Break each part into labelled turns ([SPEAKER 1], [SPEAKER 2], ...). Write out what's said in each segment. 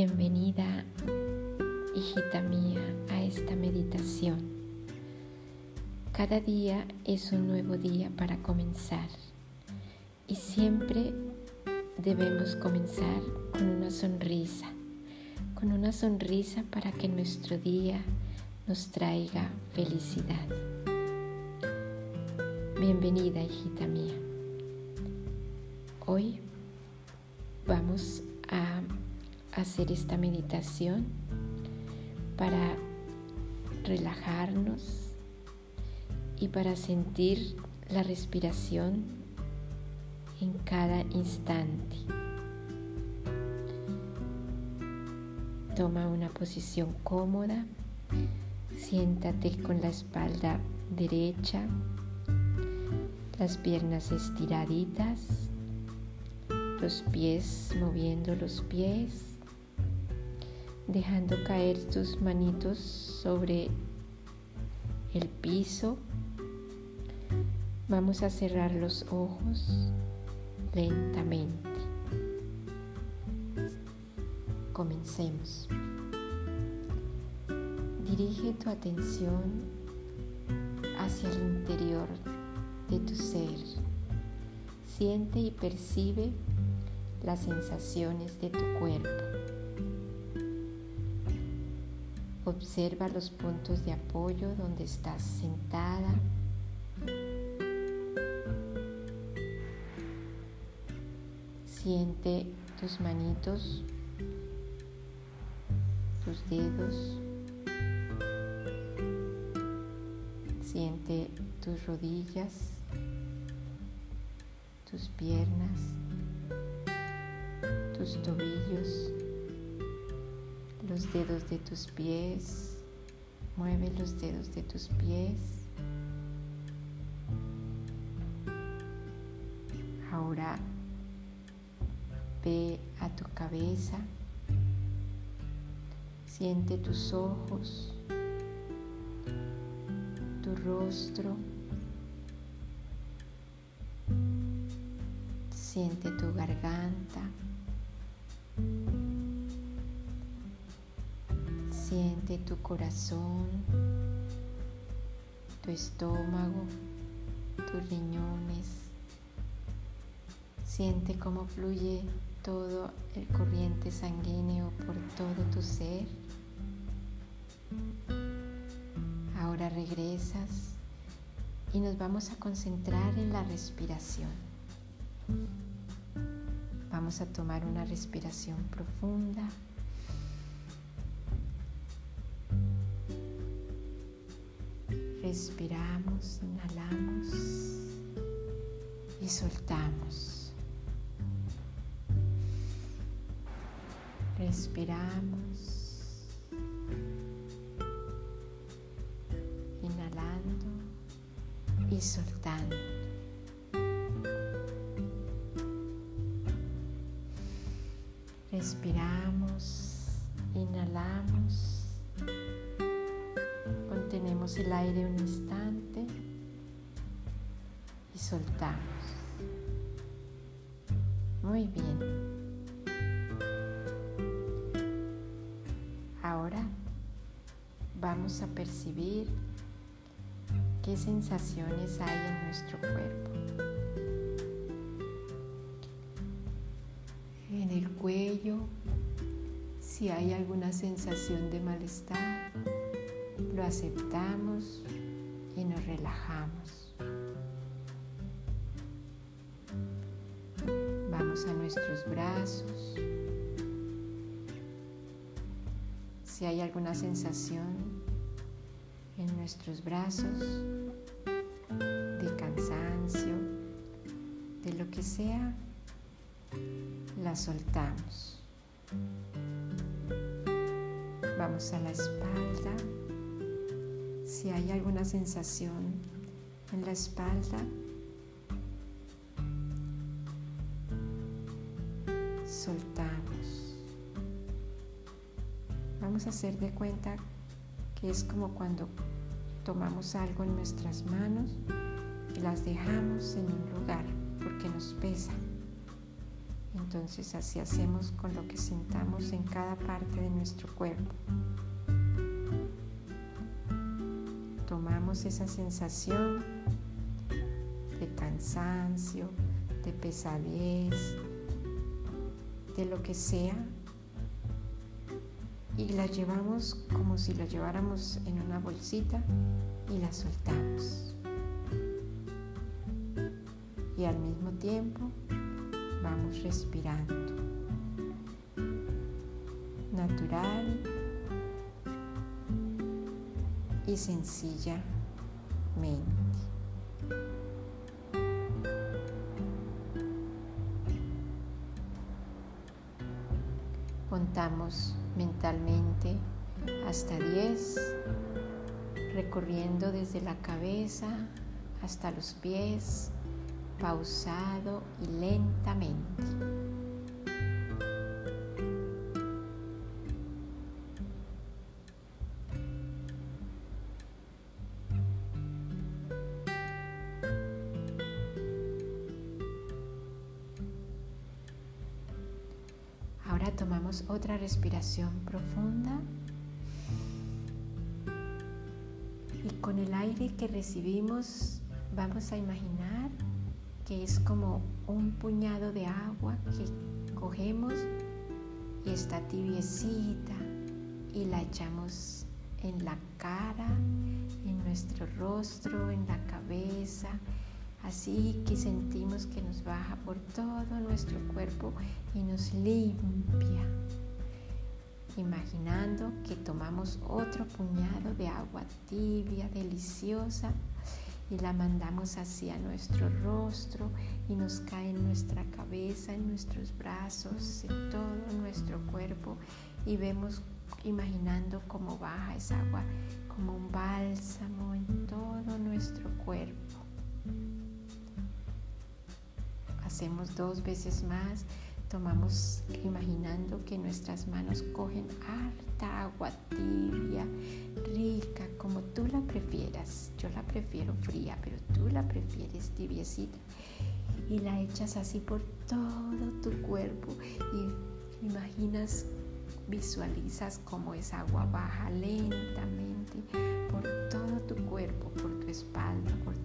[SPEAKER 1] Bienvenida, hijita mía, a esta meditación. Cada día es un nuevo día para comenzar y siempre debemos comenzar con una sonrisa, con una sonrisa para que nuestro día nos traiga felicidad. Bienvenida, hijita mía. Hoy vamos a hacer esta meditación para relajarnos y para sentir la respiración en cada instante. Toma una posición cómoda, siéntate con la espalda derecha, las piernas estiraditas, los pies moviendo los pies dejando caer tus manitos sobre el piso. Vamos a cerrar los ojos lentamente. Comencemos. Dirige tu atención hacia el interior de tu ser. Siente y percibe las sensaciones de tu cuerpo. Observa los puntos de apoyo donde estás sentada. Siente tus manitos, tus dedos. Siente tus rodillas, tus piernas, tus tobillos los dedos de tus pies, mueve los dedos de tus pies. Ahora ve a tu cabeza, siente tus ojos, tu rostro, siente tu garganta. Siente tu corazón, tu estómago, tus riñones. Siente cómo fluye todo el corriente sanguíneo por todo tu ser. Ahora regresas y nos vamos a concentrar en la respiración. Vamos a tomar una respiración profunda. Respiramos, inhalamos y soltamos. Respiramos, inhalando y soltando. El aire un instante y soltamos. Muy bien. Ahora vamos a percibir qué sensaciones hay en nuestro cuerpo. En el cuello, si hay alguna sensación de malestar lo aceptamos y nos relajamos. Vamos a nuestros brazos. Si hay alguna sensación en nuestros brazos de cansancio, de lo que sea, la soltamos. Vamos a la espalda si hay alguna sensación en la espalda, soltamos. Vamos a hacer de cuenta que es como cuando tomamos algo en nuestras manos y las dejamos en un lugar porque nos pesa. Entonces así hacemos con lo que sentamos en cada parte de nuestro cuerpo. Tomamos esa sensación de cansancio, de pesadez, de lo que sea, y la llevamos como si la lleváramos en una bolsita y la soltamos. Y al mismo tiempo vamos respirando. Natural y sencillamente. Contamos mentalmente hasta 10, recorriendo desde la cabeza hasta los pies, pausado y lentamente. Ahora tomamos otra respiración profunda. Y con el aire que recibimos vamos a imaginar que es como un puñado de agua que cogemos y está tibiecita y la echamos en la cara, en nuestro rostro, en la cabeza, así que sentimos que nos baja por todo nuestro cuerpo y nos limpia. Imaginando que tomamos otro puñado de agua tibia, deliciosa, y la mandamos hacia nuestro rostro y nos cae en nuestra cabeza, en nuestros brazos, en todo nuestro cuerpo y vemos imaginando cómo baja esa agua como un bálsamo en todo nuestro cuerpo. Hacemos dos veces más tomamos imaginando que nuestras manos cogen harta agua tibia, rica, como tú la prefieras. Yo la prefiero fría, pero tú la prefieres tibiecita. Y la echas así por todo tu cuerpo y imaginas, visualizas cómo esa agua baja lentamente por todo tu cuerpo, por tu espalda, por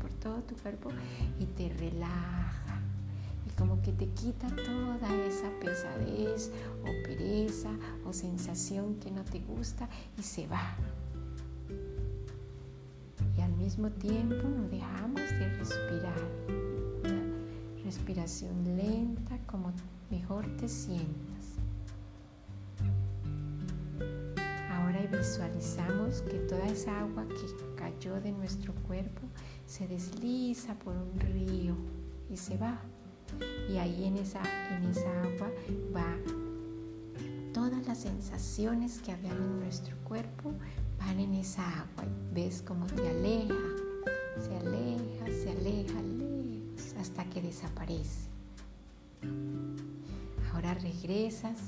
[SPEAKER 1] por todo tu cuerpo y te relaja como que te quita toda esa pesadez o pereza o sensación que no te gusta y se va. Y al mismo tiempo no dejamos de respirar. Respiración lenta como mejor te sientas. Ahora visualizamos que toda esa agua que cayó de nuestro cuerpo se desliza por un río y se va y ahí en esa, en esa agua va todas las sensaciones que habían en nuestro cuerpo van en esa agua. ¿Ves cómo te aleja? Se aleja, se aleja, hasta que desaparece. Ahora regresas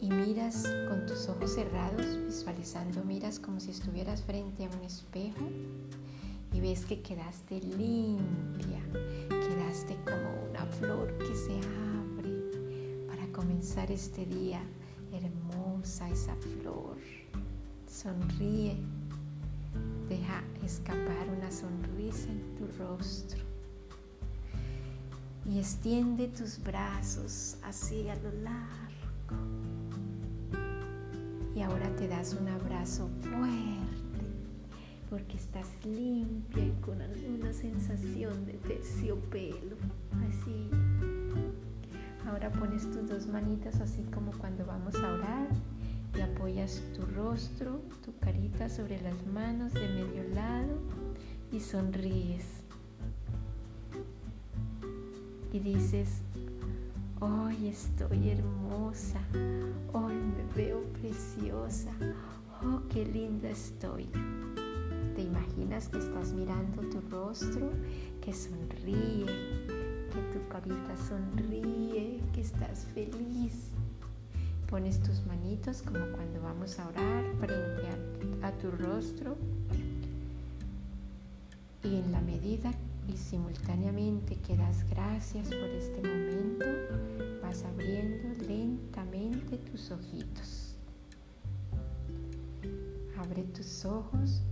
[SPEAKER 1] y miras con tus ojos cerrados, visualizando, miras como si estuvieras frente a un espejo y ves que quedaste limpia, quedaste como una flor que se abre para comenzar este día. Hermosa esa flor. Sonríe. Deja escapar una sonrisa en tu rostro. Y extiende tus brazos así a lo largo. Y ahora te das un abrazo fuerte porque estás limpia y con alguna sensación de terciopelo, así. Ahora pones tus dos manitas así como cuando vamos a orar y apoyas tu rostro, tu carita sobre las manos de medio lado y sonríes. Y dices, hoy estoy hermosa, hoy me veo preciosa, oh, qué linda estoy. Te imaginas que estás mirando tu rostro, que sonríe, que tu carita sonríe, que estás feliz. Pones tus manitos como cuando vamos a orar frente a, tu rostro y en la medida y simultáneamente que das gracias por este momento, vas abriendo lentamente tus ojitos. Abre tus ojos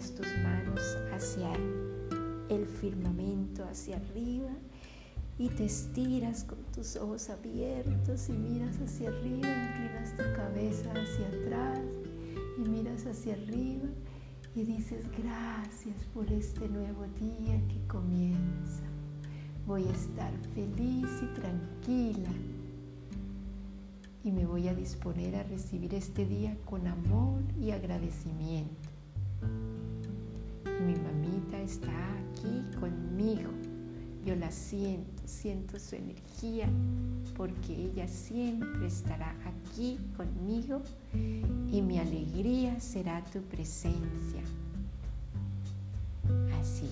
[SPEAKER 1] tus manos hacia el firmamento, hacia arriba y te estiras con tus ojos abiertos y miras hacia arriba, inclinas tu cabeza hacia atrás y miras hacia arriba y dices gracias por este nuevo día que comienza. Voy a estar feliz y tranquila y me voy a disponer a recibir este día con amor y agradecimiento. Está aquí conmigo. Yo la siento, siento su energía porque ella siempre estará aquí conmigo y mi alegría será tu presencia. Así